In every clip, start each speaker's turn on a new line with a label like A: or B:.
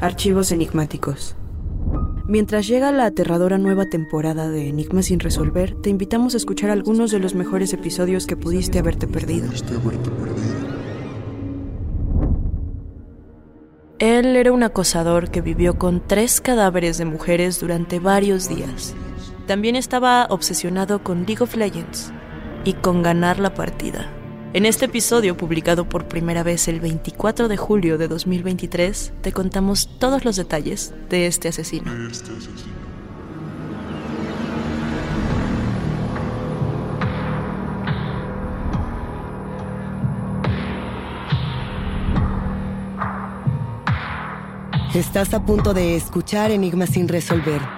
A: Archivos enigmáticos. Mientras llega la aterradora nueva temporada de Enigmas sin resolver, te invitamos a escuchar algunos de los mejores episodios que pudiste haberte perdido. Él era un acosador que vivió con tres cadáveres de mujeres durante varios días. También estaba obsesionado con League of Legends y con ganar la partida. En este episodio, publicado por primera vez el 24 de julio de 2023, te contamos todos los detalles de este asesino.
B: Estás a punto de escuchar Enigmas sin resolver.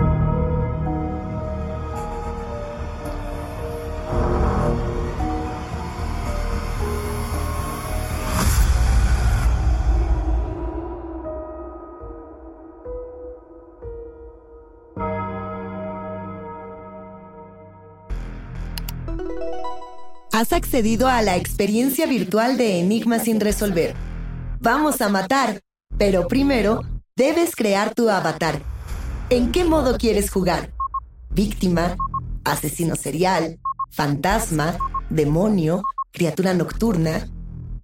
B: Has accedido a la experiencia virtual de Enigmas sin resolver. Vamos a matar, pero primero debes crear tu avatar. ¿En qué modo quieres jugar? ¿Víctima? ¿Asesino serial? ¿Fantasma? ¿Demonio? ¿Criatura nocturna?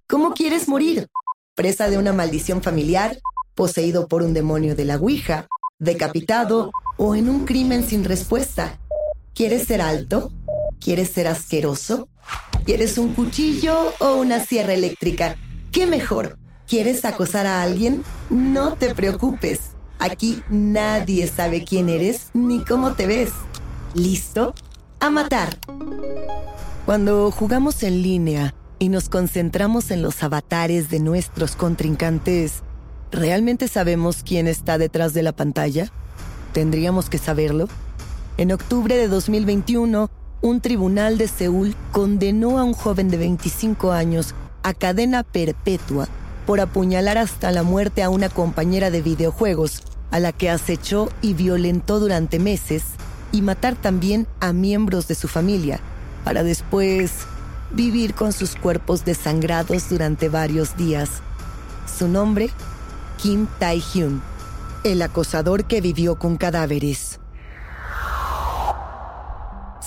B: ¿Cómo quieres morir? ¿Presa de una maldición familiar? ¿Poseído por un demonio de la Ouija? ¿Decapitado? ¿O en un crimen sin respuesta? ¿Quieres ser alto? ¿Quieres ser asqueroso? ¿Quieres un cuchillo o una sierra eléctrica? ¿Qué mejor? ¿Quieres acosar a alguien? No te preocupes. Aquí nadie sabe quién eres ni cómo te ves. ¿Listo? A matar. Cuando jugamos en línea y nos concentramos en los avatares de nuestros contrincantes, ¿realmente sabemos quién está detrás de la pantalla? ¿Tendríamos que saberlo? En octubre de 2021, un tribunal de Seúl condenó a un joven de 25 años a cadena perpetua por apuñalar hasta la muerte a una compañera de videojuegos, a la que acechó y violentó durante meses, y matar también a miembros de su familia, para después vivir con sus cuerpos desangrados durante varios días. Su nombre, Kim Tae-hyun, el acosador que vivió con cadáveres.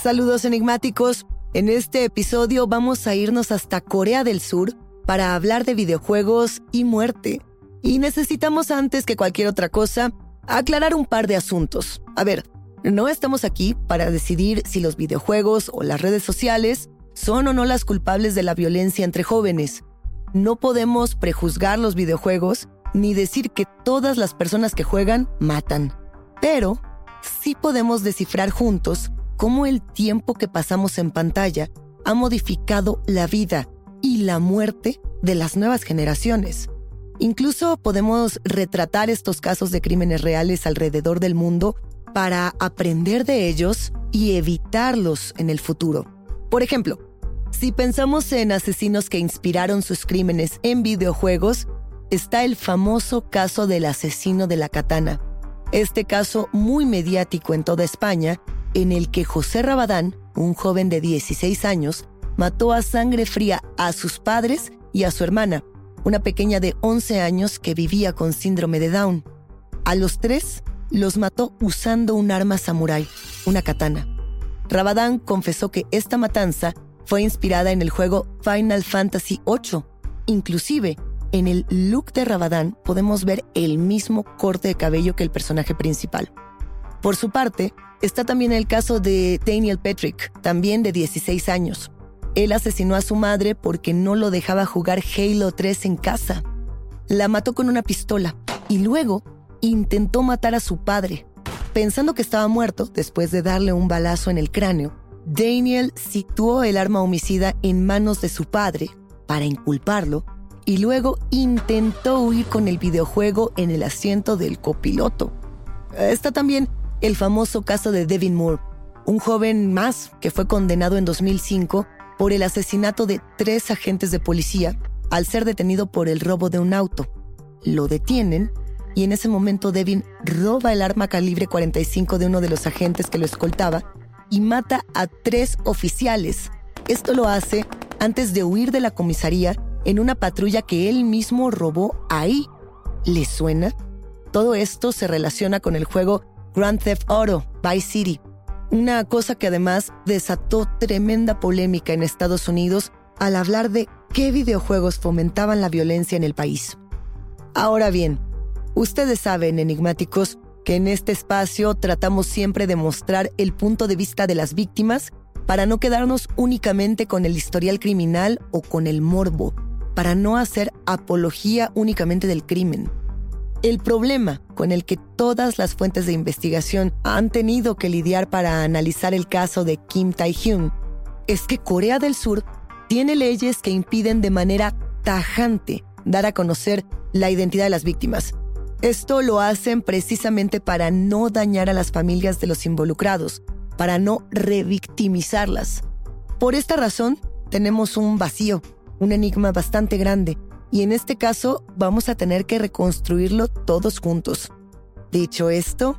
B: Saludos enigmáticos. En este episodio vamos a irnos hasta Corea del Sur para hablar de videojuegos y muerte. Y necesitamos antes que cualquier otra cosa aclarar un par de asuntos. A ver, no estamos aquí para decidir si los videojuegos o las redes sociales son o no las culpables de la violencia entre jóvenes. No podemos prejuzgar los videojuegos ni decir que todas las personas que juegan matan. Pero sí podemos descifrar juntos cómo el tiempo que pasamos en pantalla ha modificado la vida y la muerte de las nuevas generaciones. Incluso podemos retratar estos casos de crímenes reales alrededor del mundo para aprender de ellos y evitarlos en el futuro. Por ejemplo, si pensamos en asesinos que inspiraron sus crímenes en videojuegos, está el famoso caso del asesino de la katana. Este caso muy mediático en toda España, en el que José Rabadán, un joven de 16 años, mató a sangre fría a sus padres y a su hermana, una pequeña de 11 años que vivía con síndrome de Down. A los tres los mató usando un arma samurái, una katana. Rabadán confesó que esta matanza fue inspirada en el juego Final Fantasy VIII. Inclusive, en el look de Rabadán podemos ver el mismo corte de cabello que el personaje principal. Por su parte, está también el caso de Daniel Patrick, también de 16 años. Él asesinó a su madre porque no lo dejaba jugar Halo 3 en casa. La mató con una pistola y luego intentó matar a su padre. Pensando que estaba muerto después de darle un balazo en el cráneo, Daniel situó el arma homicida en manos de su padre para inculparlo y luego intentó huir con el videojuego en el asiento del copiloto. Está también el famoso caso de Devin Moore, un joven más que fue condenado en 2005 por el asesinato de tres agentes de policía al ser detenido por el robo de un auto. Lo detienen y en ese momento Devin roba el arma calibre 45 de uno de los agentes que lo escoltaba y mata a tres oficiales. Esto lo hace antes de huir de la comisaría en una patrulla que él mismo robó ahí. ¿Le suena? Todo esto se relaciona con el juego Grand Theft Auto Vice City, una cosa que además desató tremenda polémica en Estados Unidos al hablar de qué videojuegos fomentaban la violencia en el país. Ahora bien, ustedes saben, enigmáticos, que en este espacio tratamos siempre de mostrar el punto de vista de las víctimas para no quedarnos únicamente con el historial criminal o con el morbo, para no hacer apología únicamente del crimen. El problema con el que todas las fuentes de investigación han tenido que lidiar para analizar el caso de Kim Tae-hyun es que Corea del Sur tiene leyes que impiden de manera tajante dar a conocer la identidad de las víctimas. Esto lo hacen precisamente para no dañar a las familias de los involucrados, para no revictimizarlas. Por esta razón, tenemos un vacío, un enigma bastante grande, y en este caso vamos a tener que reconstruirlo todos juntos. Dicho esto,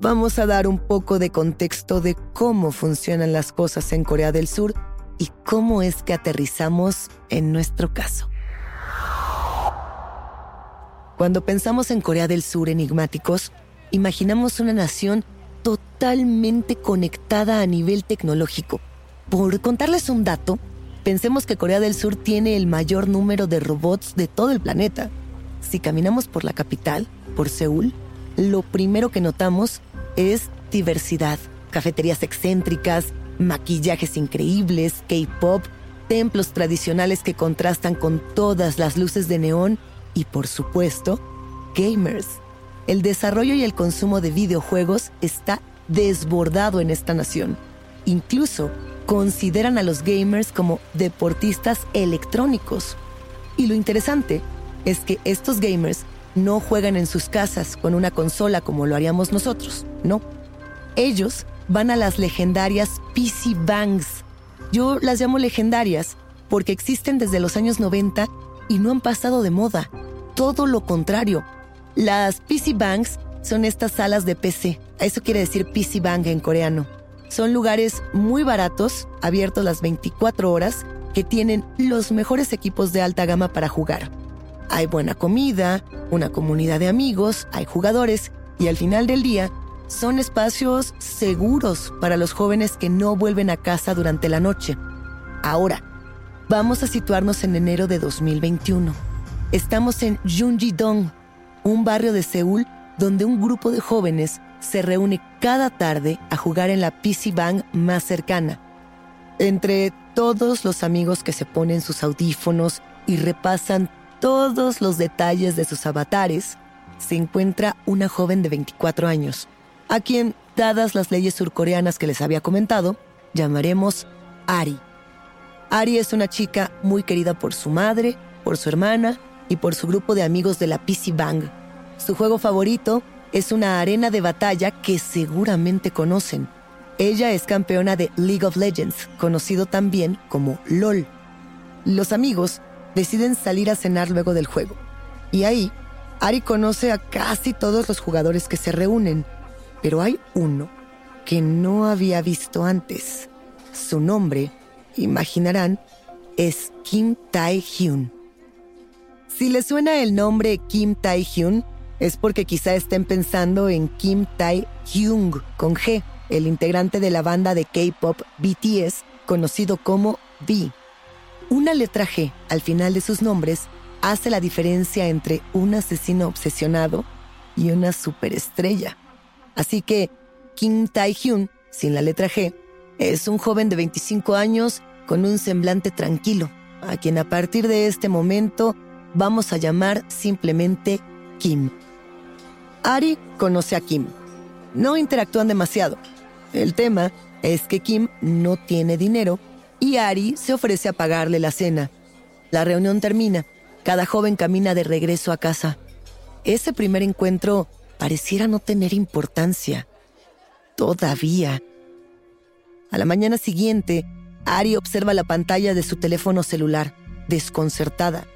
B: vamos a dar un poco de contexto de cómo funcionan las cosas en Corea del Sur y cómo es que aterrizamos en nuestro caso. Cuando pensamos en Corea del Sur enigmáticos, imaginamos una nación totalmente conectada a nivel tecnológico. Por contarles un dato, Pensemos que Corea del Sur tiene el mayor número de robots de todo el planeta. Si caminamos por la capital, por Seúl, lo primero que notamos es diversidad. Cafeterías excéntricas, maquillajes increíbles, K-pop, templos tradicionales que contrastan con todas las luces de neón y, por supuesto, gamers. El desarrollo y el consumo de videojuegos está desbordado en esta nación. Incluso consideran a los gamers como deportistas electrónicos. Y lo interesante es que estos gamers no juegan en sus casas con una consola como lo haríamos nosotros, no. Ellos van a las legendarias PC Bangs. Yo las llamo legendarias porque existen desde los años 90 y no han pasado de moda. Todo lo contrario. Las PC Bangs son estas salas de PC. Eso quiere decir PC Bang en coreano. Son lugares muy baratos, abiertos las 24 horas, que tienen los mejores equipos de alta gama para jugar. Hay buena comida, una comunidad de amigos, hay jugadores y al final del día son espacios seguros para los jóvenes que no vuelven a casa durante la noche. Ahora, vamos a situarnos en enero de 2021. Estamos en Junji-dong, un barrio de Seúl donde un grupo de jóvenes se reúne cada tarde a jugar en la PC Bang más cercana. Entre todos los amigos que se ponen sus audífonos y repasan todos los detalles de sus avatares, se encuentra una joven de 24 años, a quien, dadas las leyes surcoreanas que les había comentado, llamaremos Ari. Ari es una chica muy querida por su madre, por su hermana y por su grupo de amigos de la PC Bang. Su juego favorito es una arena de batalla que seguramente conocen. Ella es campeona de League of Legends, conocido también como LOL. Los amigos deciden salir a cenar luego del juego. Y ahí, Ari conoce a casi todos los jugadores que se reúnen, pero hay uno que no había visto antes. Su nombre, imaginarán, es Kim Tae-hyun. Si les suena el nombre Kim Tae-hyun, es porque quizá estén pensando en Kim Tae-hyung con G, el integrante de la banda de K-pop BTS, conocido como V. Una letra G al final de sus nombres hace la diferencia entre un asesino obsesionado y una superestrella. Así que Kim Tae-hyun, sin la letra G, es un joven de 25 años con un semblante tranquilo, a quien a partir de este momento vamos a llamar simplemente Kim. Ari conoce a Kim. No interactúan demasiado. El tema es que Kim no tiene dinero y Ari se ofrece a pagarle la cena. La reunión termina. Cada joven camina de regreso a casa. Ese primer encuentro pareciera no tener importancia. Todavía. A la mañana siguiente, Ari observa la pantalla de su teléfono celular, desconcertada.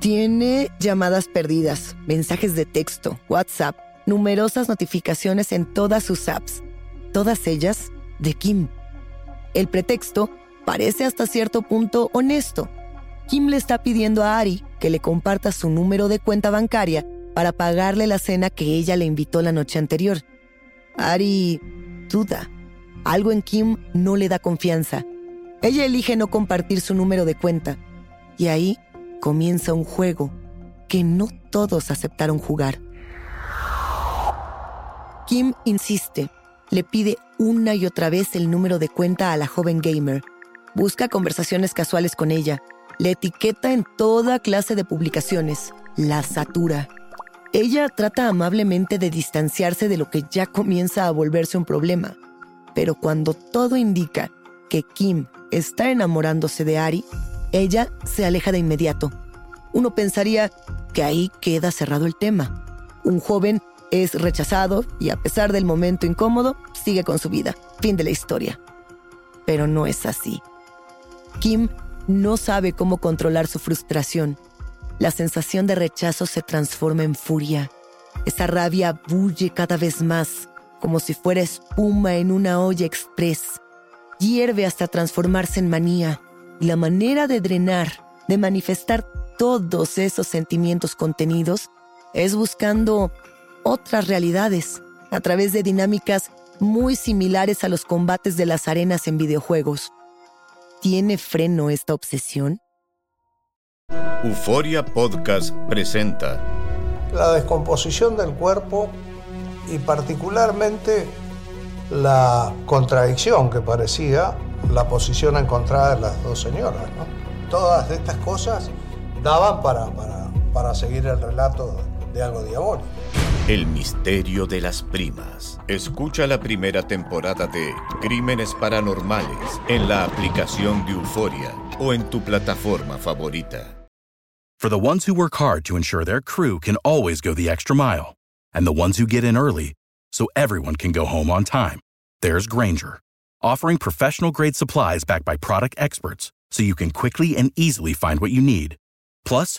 B: Tiene llamadas perdidas, mensajes de texto, WhatsApp, numerosas notificaciones en todas sus apps, todas ellas de Kim. El pretexto parece hasta cierto punto honesto. Kim le está pidiendo a Ari que le comparta su número de cuenta bancaria para pagarle la cena que ella le invitó la noche anterior. Ari duda. Algo en Kim no le da confianza. Ella elige no compartir su número de cuenta. Y ahí comienza un juego que no todos aceptaron jugar. Kim insiste, le pide una y otra vez el número de cuenta a la joven gamer. Busca conversaciones casuales con ella. Le etiqueta en toda clase de publicaciones. La satura. Ella trata amablemente de distanciarse de lo que ya comienza a volverse un problema. Pero cuando todo indica que Kim está enamorándose de Ari, ella se aleja de inmediato. Uno pensaría que ahí queda cerrado el tema. Un joven es rechazado y a pesar del momento incómodo, sigue con su vida. Fin de la historia. Pero no es así. Kim no sabe cómo controlar su frustración. La sensación de rechazo se transforma en furia. Esa rabia bulle cada vez más, como si fuera espuma en una olla express. Hierve hasta transformarse en manía. Y la manera de drenar, de manifestar todos esos sentimientos contenidos, es buscando otras realidades, a través de dinámicas muy similares a los combates de las arenas en videojuegos. ¿Tiene freno esta obsesión?
C: Euforia Podcast presenta
D: la descomposición del cuerpo y particularmente la contradicción que parecía la posición encontrada de las dos señoras. Todas estas cosas daban para, para, para seguir el relato de algo diabólico.
C: El misterio de las primas. Escucha la primera temporada de Crímenes Paranormales en la aplicación de Euforia o en tu plataforma favorita.
E: For the ones who work hard to ensure their crew can always go the extra mile, and the ones who get in early so everyone can go home on time, there's Granger, offering professional grade supplies backed by product experts so you can quickly and easily find what you need. Plus,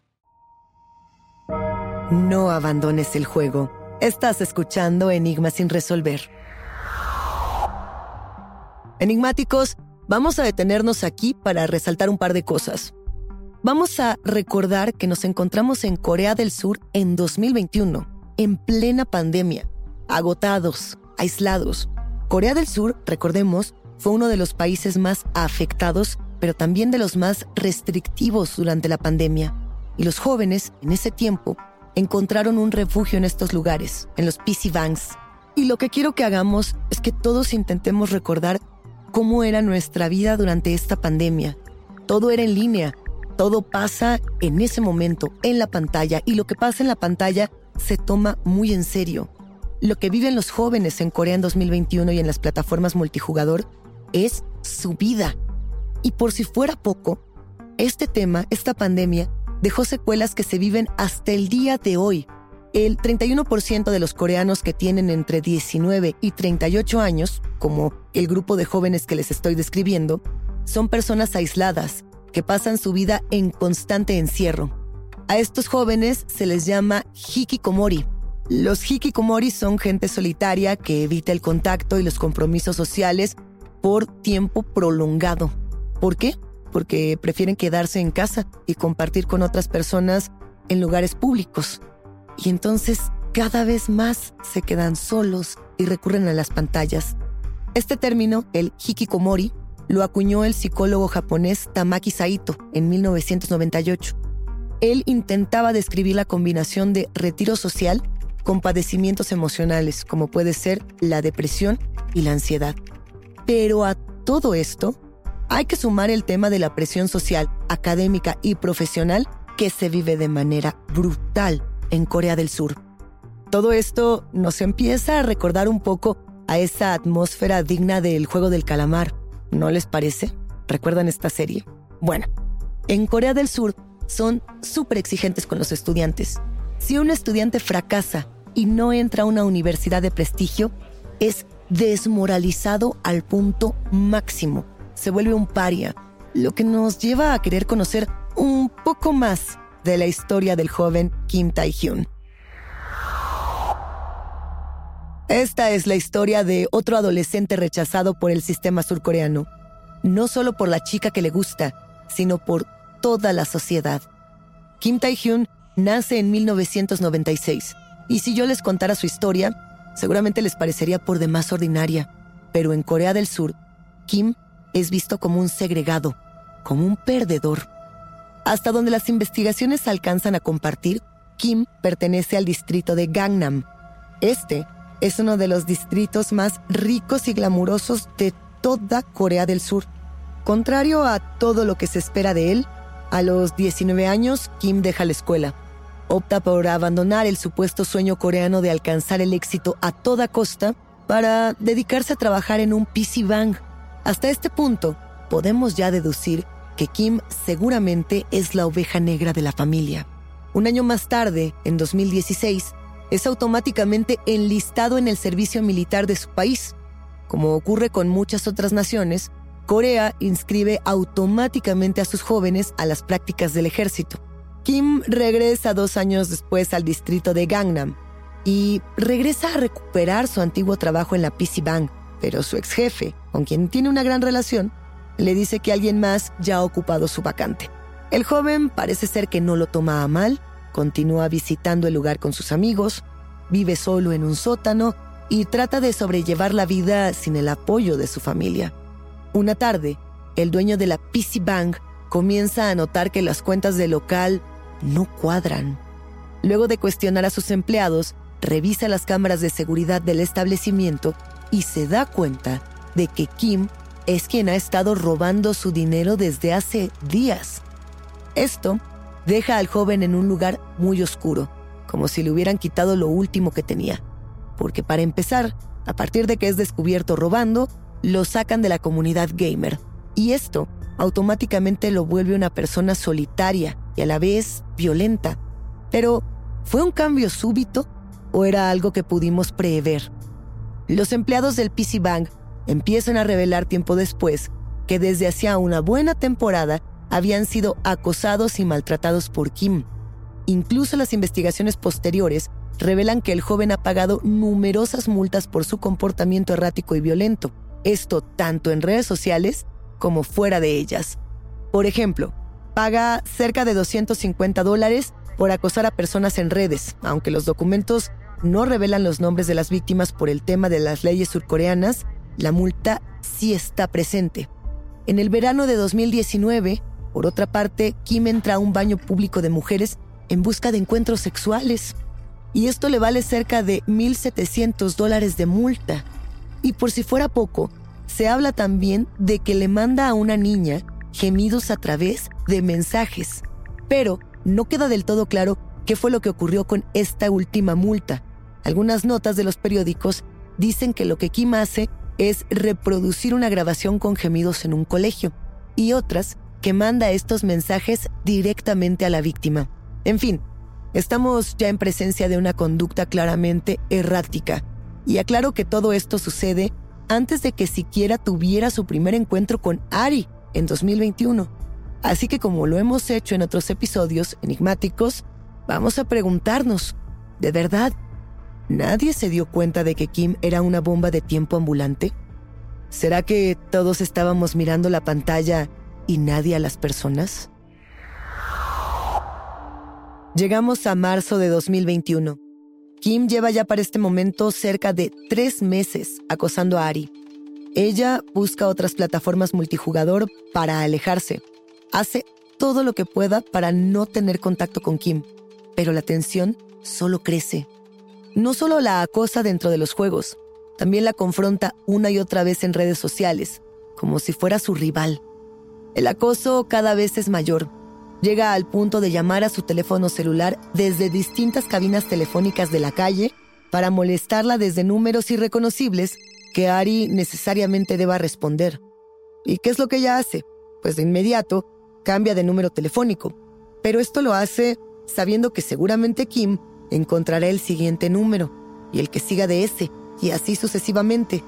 B: No abandones el juego. Estás escuchando Enigmas sin resolver. Enigmáticos, vamos a detenernos aquí para resaltar un par de cosas. Vamos a recordar que nos encontramos en Corea del Sur en 2021, en plena pandemia, agotados, aislados. Corea del Sur, recordemos, fue uno de los países más afectados, pero también de los más restrictivos durante la pandemia. Y los jóvenes, en ese tiempo, encontraron un refugio en estos lugares, en los PC Banks. Y lo que quiero que hagamos es que todos intentemos recordar cómo era nuestra vida durante esta pandemia. Todo era en línea, todo pasa en ese momento, en la pantalla, y lo que pasa en la pantalla se toma muy en serio. Lo que viven los jóvenes en Corea en 2021 y en las plataformas multijugador es su vida. Y por si fuera poco, este tema, esta pandemia, dejó secuelas que se viven hasta el día de hoy. El 31% de los coreanos que tienen entre 19 y 38 años, como el grupo de jóvenes que les estoy describiendo, son personas aisladas, que pasan su vida en constante encierro. A estos jóvenes se les llama hikikomori. Los hikikomori son gente solitaria que evita el contacto y los compromisos sociales por tiempo prolongado. ¿Por qué? Porque prefieren quedarse en casa y compartir con otras personas en lugares públicos. Y entonces cada vez más se quedan solos y recurren a las pantallas. Este término, el hikikomori, lo acuñó el psicólogo japonés Tamaki Saito en 1998. Él intentaba describir la combinación de retiro social con padecimientos emocionales, como puede ser la depresión y la ansiedad. Pero a todo esto, hay que sumar el tema de la presión social, académica y profesional que se vive de manera brutal en Corea del Sur. Todo esto nos empieza a recordar un poco a esa atmósfera digna del juego del calamar, ¿No les parece? ¿Recuerdan esta serie? Bueno, en Corea del Sur son súper exigentes con los estudiantes. Si un estudiante fracasa y no entra a una universidad de prestigio, es desmoralizado al punto máximo. Se vuelve un paria, lo que nos lleva a querer conocer un poco más de la historia del joven Kim Tae-hyun. Esta es la historia de otro adolescente rechazado por el sistema surcoreano, no solo por la chica que le gusta, sino por toda la sociedad. Kim Tae-hyun nace en 1996, y si yo les contara su historia, seguramente les parecería por demás ordinaria, pero en Corea del Sur, Kim es visto como un segregado, como un perdedor. Hasta donde las investigaciones alcanzan a compartir, Kim pertenece al distrito de Gangnam. Este es uno de los distritos más ricos y glamurosos de toda Corea del Sur. Contrario a todo lo que se espera de él, a los 19 años Kim deja la escuela. Opta por abandonar el supuesto sueño coreano de alcanzar el éxito a toda costa para dedicarse a trabajar en un PC Bank. Hasta este punto, podemos ya deducir que Kim seguramente es la oveja negra de la familia. Un año más tarde, en 2016, es automáticamente enlistado en el servicio militar de su país. Como ocurre con muchas otras naciones, Corea inscribe automáticamente a sus jóvenes a las prácticas del ejército. Kim regresa dos años después al distrito de Gangnam y regresa a recuperar su antiguo trabajo en la PC Bank, pero su ex jefe, con quien tiene una gran relación, le dice que alguien más ya ha ocupado su vacante. El joven parece ser que no lo toma a mal Continúa visitando el lugar con sus amigos, vive solo en un sótano y trata de sobrellevar la vida sin el apoyo de su familia. Una tarde, el dueño de la PC Bank comienza a notar que las cuentas del local no cuadran. Luego de cuestionar a sus empleados, revisa las cámaras de seguridad del establecimiento y se da cuenta de que Kim es quien ha estado robando su dinero desde hace días. Esto deja al joven en un lugar muy oscuro, como si le hubieran quitado lo último que tenía. Porque para empezar, a partir de que es descubierto robando, lo sacan de la comunidad gamer. Y esto automáticamente lo vuelve una persona solitaria y a la vez violenta. Pero, ¿fue un cambio súbito o era algo que pudimos prever? Los empleados del PC Bank empiezan a revelar tiempo después que desde hacía una buena temporada habían sido acosados y maltratados por Kim. Incluso las investigaciones posteriores revelan que el joven ha pagado numerosas multas por su comportamiento errático y violento, esto tanto en redes sociales como fuera de ellas. Por ejemplo, paga cerca de 250 dólares por acosar a personas en redes, aunque los documentos no revelan los nombres de las víctimas por el tema de las leyes surcoreanas, la multa sí está presente. En el verano de 2019, por otra parte, Kim entra a un baño público de mujeres en busca de encuentros sexuales. Y esto le vale cerca de 1.700 dólares de multa. Y por si fuera poco, se habla también de que le manda a una niña gemidos a través de mensajes. Pero no queda del todo claro qué fue lo que ocurrió con esta última multa. Algunas notas de los periódicos dicen que lo que Kim hace es reproducir una grabación con gemidos en un colegio y otras que manda estos mensajes directamente a la víctima. En fin, estamos ya en presencia de una conducta claramente errática. Y aclaro que todo esto sucede antes de que siquiera tuviera su primer encuentro con Ari en 2021. Así que como lo hemos hecho en otros episodios enigmáticos, vamos a preguntarnos, ¿de verdad nadie se dio cuenta de que Kim era una bomba de tiempo ambulante? ¿Será que todos estábamos mirando la pantalla y nadie a las personas? Llegamos a marzo de 2021. Kim lleva ya para este momento cerca de tres meses acosando a Ari. Ella busca otras plataformas multijugador para alejarse. Hace todo lo que pueda para no tener contacto con Kim, pero la tensión solo crece. No solo la acosa dentro de los juegos, también la confronta una y otra vez en redes sociales, como si fuera su rival. El acoso cada vez es mayor. Llega al punto de llamar a su teléfono celular desde distintas cabinas telefónicas de la calle para molestarla desde números irreconocibles que Ari necesariamente deba responder. ¿Y qué es lo que ella hace? Pues de inmediato cambia de número telefónico. Pero esto lo hace sabiendo que seguramente Kim encontrará el siguiente número y el que siga de ese, y así sucesivamente.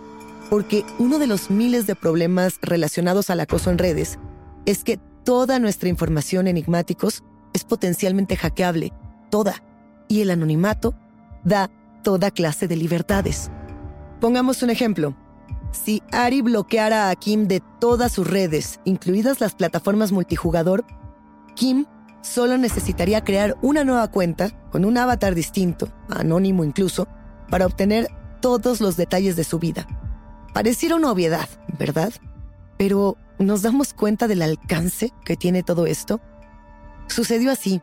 B: Porque uno de los miles de problemas relacionados al acoso en redes es que toda nuestra información enigmáticos es potencialmente hackeable, toda, y el anonimato da toda clase de libertades. Pongamos un ejemplo. Si Ari bloqueara a Kim de todas sus redes, incluidas las plataformas multijugador, Kim solo necesitaría crear una nueva cuenta con un avatar distinto, anónimo incluso, para obtener todos los detalles de su vida. Pareciera una obviedad, ¿verdad? Pero ¿Nos damos cuenta del alcance que tiene todo esto? Sucedió así.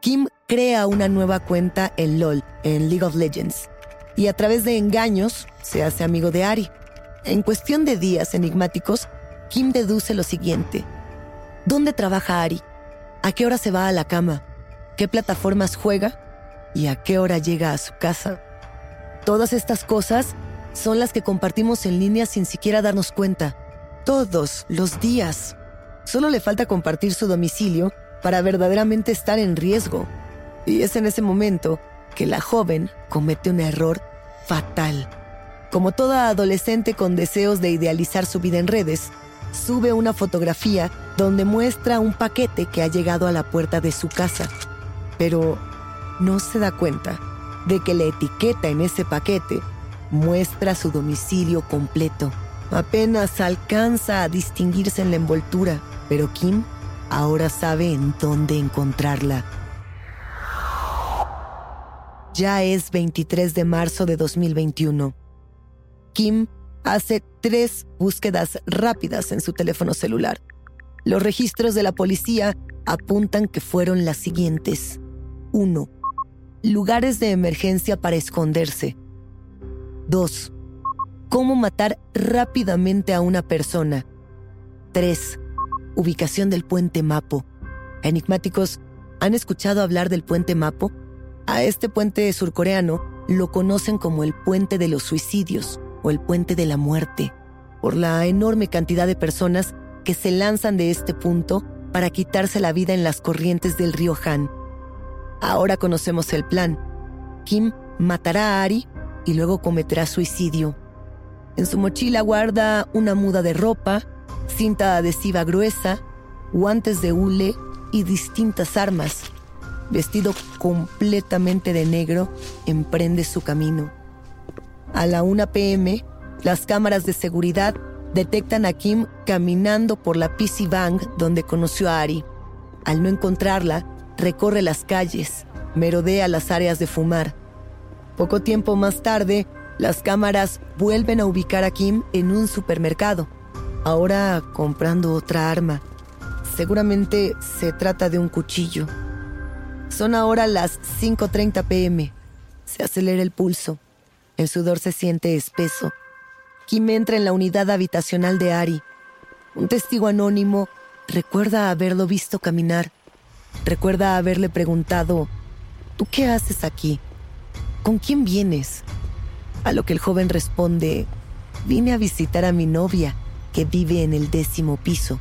B: Kim crea una nueva cuenta en LOL, en League of Legends, y a través de engaños se hace amigo de Ari. En cuestión de días enigmáticos, Kim deduce lo siguiente. ¿Dónde trabaja Ari? ¿A qué hora se va a la cama? ¿Qué plataformas juega? ¿Y a qué hora llega a su casa? Todas estas cosas son las que compartimos en línea sin siquiera darnos cuenta todos los días. Solo le falta compartir su domicilio para verdaderamente estar en riesgo. Y es en ese momento que la joven comete un error fatal. Como toda adolescente con deseos de idealizar su vida en redes, sube una fotografía donde muestra un paquete que ha llegado a la puerta de su casa. Pero no se da cuenta de que la etiqueta en ese paquete muestra su domicilio completo. Apenas alcanza a distinguirse en la envoltura, pero Kim ahora sabe en dónde encontrarla. Ya es 23 de marzo de 2021. Kim hace tres búsquedas rápidas en su teléfono celular. Los registros de la policía apuntan que fueron las siguientes. 1. Lugares de emergencia para esconderse. 2 cómo matar rápidamente a una persona. 3. Ubicación del puente Mapo. Enigmáticos, ¿han escuchado hablar del puente Mapo? A este puente surcoreano lo conocen como el puente de los suicidios o el puente de la muerte, por la enorme cantidad de personas que se lanzan de este punto para quitarse la vida en las corrientes del río Han. Ahora conocemos el plan. Kim matará a Ari y luego cometerá suicidio. En su mochila guarda una muda de ropa, cinta adhesiva gruesa, guantes de hule y distintas armas. vestido completamente de negro, emprende su camino. A la 1 pm, las cámaras de seguridad detectan a Kim caminando por la PC Bank donde conoció a Ari. Al no encontrarla, recorre las calles, merodea las áreas de fumar. Poco tiempo más tarde, las cámaras vuelven a ubicar a Kim en un supermercado, ahora comprando otra arma. Seguramente se trata de un cuchillo. Son ahora las 5.30 pm. Se acelera el pulso. El sudor se siente espeso. Kim entra en la unidad habitacional de Ari. Un testigo anónimo recuerda haberlo visto caminar. Recuerda haberle preguntado, ¿tú qué haces aquí? ¿Con quién vienes? A lo que el joven responde, vine a visitar a mi novia, que vive en el décimo piso.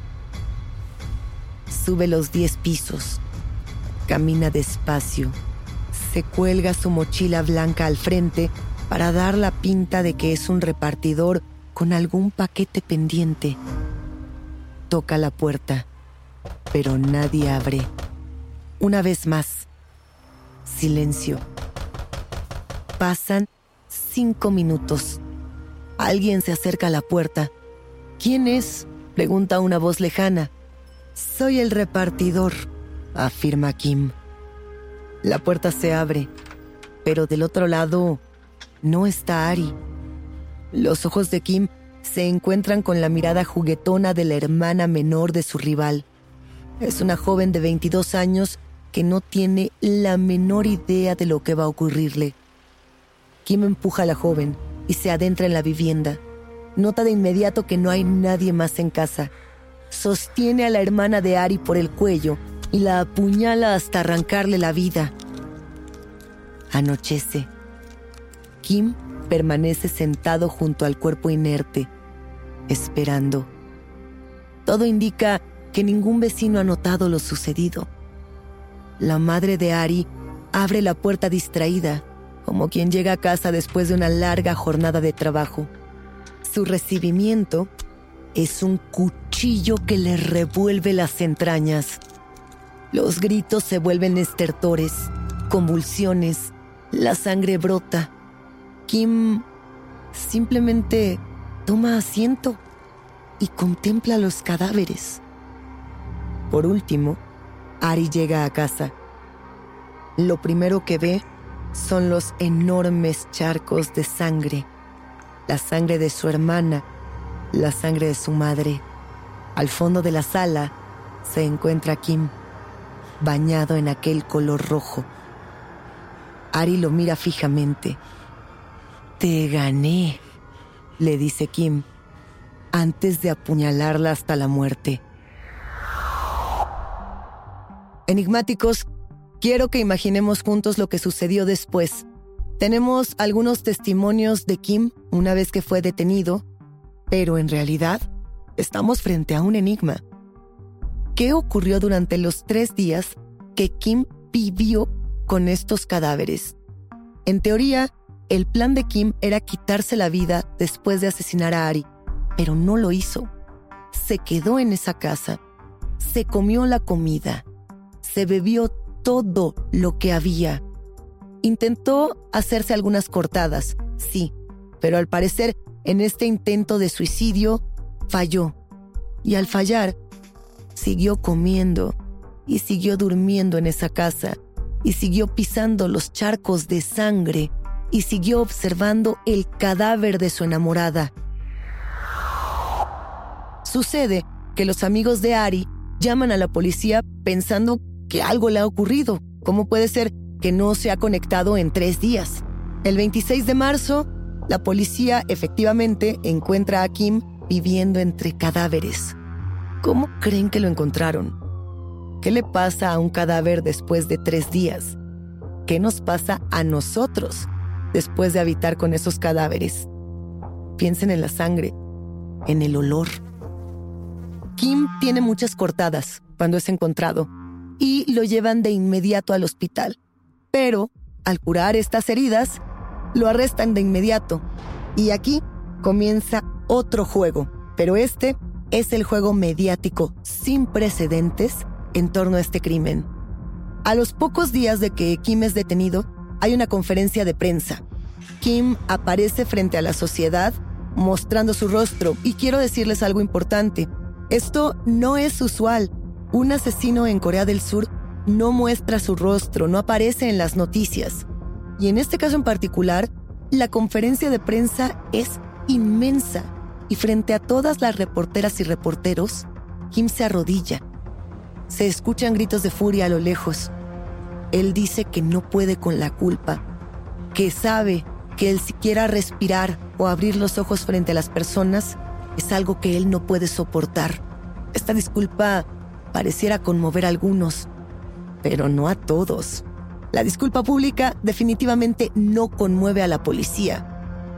B: Sube los diez pisos, camina despacio, se cuelga su mochila blanca al frente para dar la pinta de que es un repartidor con algún paquete pendiente. Toca la puerta, pero nadie abre. Una vez más, silencio. Pasan cinco minutos. Alguien se acerca a la puerta. ¿Quién es? pregunta una voz lejana. Soy el repartidor, afirma Kim. La puerta se abre, pero del otro lado no está Ari. Los ojos de Kim se encuentran con la mirada juguetona de la hermana menor de su rival. Es una joven de 22 años que no tiene la menor idea de lo que va a ocurrirle. Kim empuja a la joven y se adentra en la vivienda. Nota de inmediato que no hay nadie más en casa. Sostiene a la hermana de Ari por el cuello y la apuñala hasta arrancarle la vida. Anochece. Kim permanece sentado junto al cuerpo inerte, esperando. Todo indica que ningún vecino ha notado lo sucedido. La madre de Ari abre la puerta distraída, como quien llega a casa después de una larga jornada de trabajo. Su recibimiento es un cuchillo que le revuelve las entrañas. Los gritos se vuelven estertores, convulsiones, la sangre brota. Kim simplemente toma asiento y contempla los cadáveres. Por último, Ari llega a casa. Lo primero que ve son los enormes charcos de sangre. La sangre de su hermana, la sangre de su madre. Al fondo de la sala se encuentra Kim, bañado en aquel color rojo. Ari lo mira fijamente. Te gané, le dice Kim, antes de apuñalarla hasta la muerte. Enigmáticos, quiero que imaginemos juntos lo que sucedió después. Tenemos algunos testimonios de Kim una vez que fue detenido, pero en realidad estamos frente a un enigma. ¿Qué ocurrió durante los tres días que Kim vivió con estos cadáveres? En teoría, el plan de Kim era quitarse la vida después de asesinar a Ari, pero no lo hizo. Se quedó en esa casa, se comió la comida, se bebió todo lo que había. Intentó hacerse algunas cortadas, sí, pero al parecer en este intento de suicidio falló. Y al fallar, siguió comiendo y siguió durmiendo en esa casa y siguió pisando los charcos de sangre y siguió observando el cadáver de su enamorada. Sucede que los amigos de Ari llaman a la policía pensando que algo le ha ocurrido. ¿Cómo puede ser que no se ha conectado en tres días? El 26 de marzo, la policía efectivamente encuentra a Kim viviendo entre cadáveres. ¿Cómo creen que lo encontraron? ¿Qué le pasa a un cadáver después de tres días? ¿Qué nos pasa a nosotros después de habitar con esos cadáveres. Piensen en la sangre, en el olor. Kim tiene muchas cortadas cuando es encontrado y lo llevan de inmediato al hospital. Pero, al curar estas heridas, lo arrestan de inmediato. Y aquí comienza otro juego, pero este es el juego mediático sin precedentes en torno a este crimen. A los pocos días de que Kim es detenido, hay una conferencia de prensa. Kim aparece frente a la sociedad mostrando su rostro y quiero decirles algo importante. Esto no es usual. Un asesino en Corea del Sur no muestra su rostro, no aparece en las noticias. Y en este caso en particular, la conferencia de prensa es inmensa y frente a todas las reporteras y reporteros, Kim se arrodilla. Se escuchan gritos de furia a lo lejos. Él dice que no puede con la culpa, que sabe que el siquiera respirar o abrir los ojos frente a las personas es algo que él no puede soportar. Esta disculpa pareciera conmover a algunos, pero no a todos. La disculpa pública definitivamente no conmueve a la policía.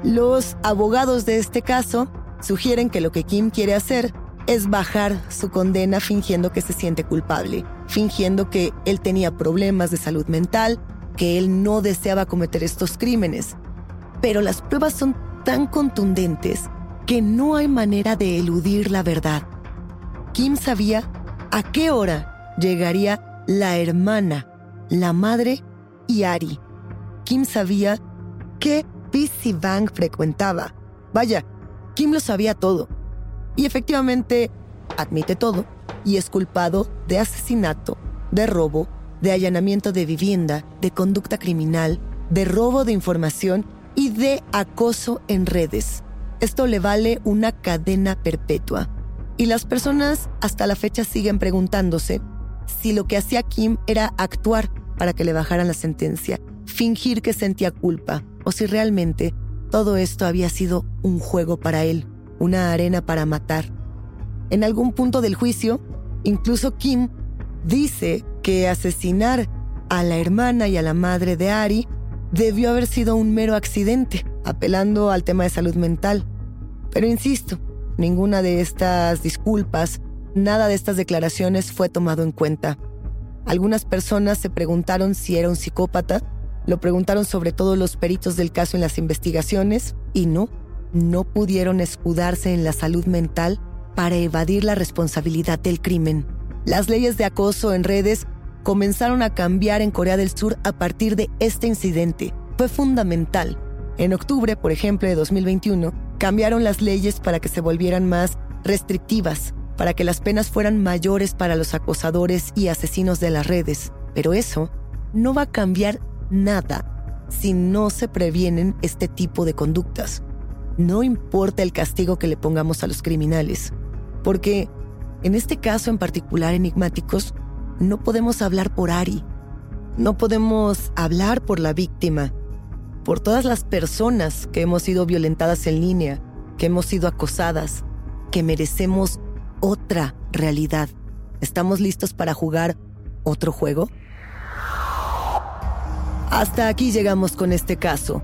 B: Los abogados de este caso sugieren que lo que Kim quiere hacer es bajar su condena fingiendo que se siente culpable, fingiendo que él tenía problemas de salud mental, que él no deseaba cometer estos crímenes. Pero las pruebas son tan contundentes que no hay manera de eludir la verdad. Kim sabía a qué hora llegaría la hermana, la madre y Ari. Kim sabía qué PC Bank frecuentaba. Vaya, Kim lo sabía todo. Y efectivamente admite todo y es culpado de asesinato, de robo, de allanamiento de vivienda, de conducta criminal, de robo de información y de acoso en redes. Esto le vale una cadena perpetua. Y las personas hasta la fecha siguen preguntándose si lo que hacía Kim era actuar para que le bajaran la sentencia, fingir que sentía culpa, o si realmente todo esto había sido un juego para él, una arena para matar. En algún punto del juicio, incluso Kim dice que asesinar a la hermana y a la madre de Ari debió haber sido un mero accidente, apelando al tema de salud mental. Pero insisto, ninguna de estas disculpas, nada de estas declaraciones fue tomado en cuenta. Algunas personas se preguntaron si era un psicópata, lo preguntaron sobre todo los peritos del caso en las investigaciones y no, no pudieron escudarse en la salud mental para evadir la responsabilidad del crimen. Las leyes de acoso en redes comenzaron a cambiar en Corea del Sur a partir de este incidente. Fue fundamental. En octubre, por ejemplo, de 2021, cambiaron las leyes para que se volvieran más restrictivas, para que las penas fueran mayores para los acosadores y asesinos de las redes. Pero eso no va a cambiar nada si no se previenen este tipo de conductas. No importa el castigo que le pongamos a los criminales, porque en este caso en particular enigmáticos, no podemos hablar por Ari, no podemos hablar por la víctima, por todas las personas que hemos sido violentadas en línea, que hemos sido acosadas, que merecemos otra realidad. ¿Estamos listos para jugar otro juego? Hasta aquí llegamos con este caso.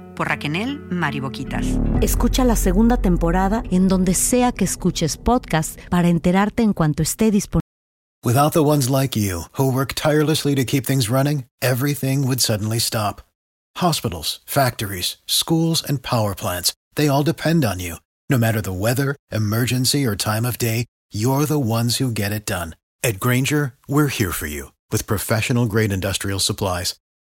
F: por Raquel Mariboquitas.
G: Escucha la segunda temporada en donde sea que escuches podcast para enterarte en cuanto esté disponible.
H: Without the ones like you, who work tirelessly to keep things running, everything would suddenly stop. Hospitals, factories, schools, and power plants, they all depend on you. No matter the weather, emergency, or time of day, you're the ones who get it done. At Granger, we're here for you with professional grade industrial supplies.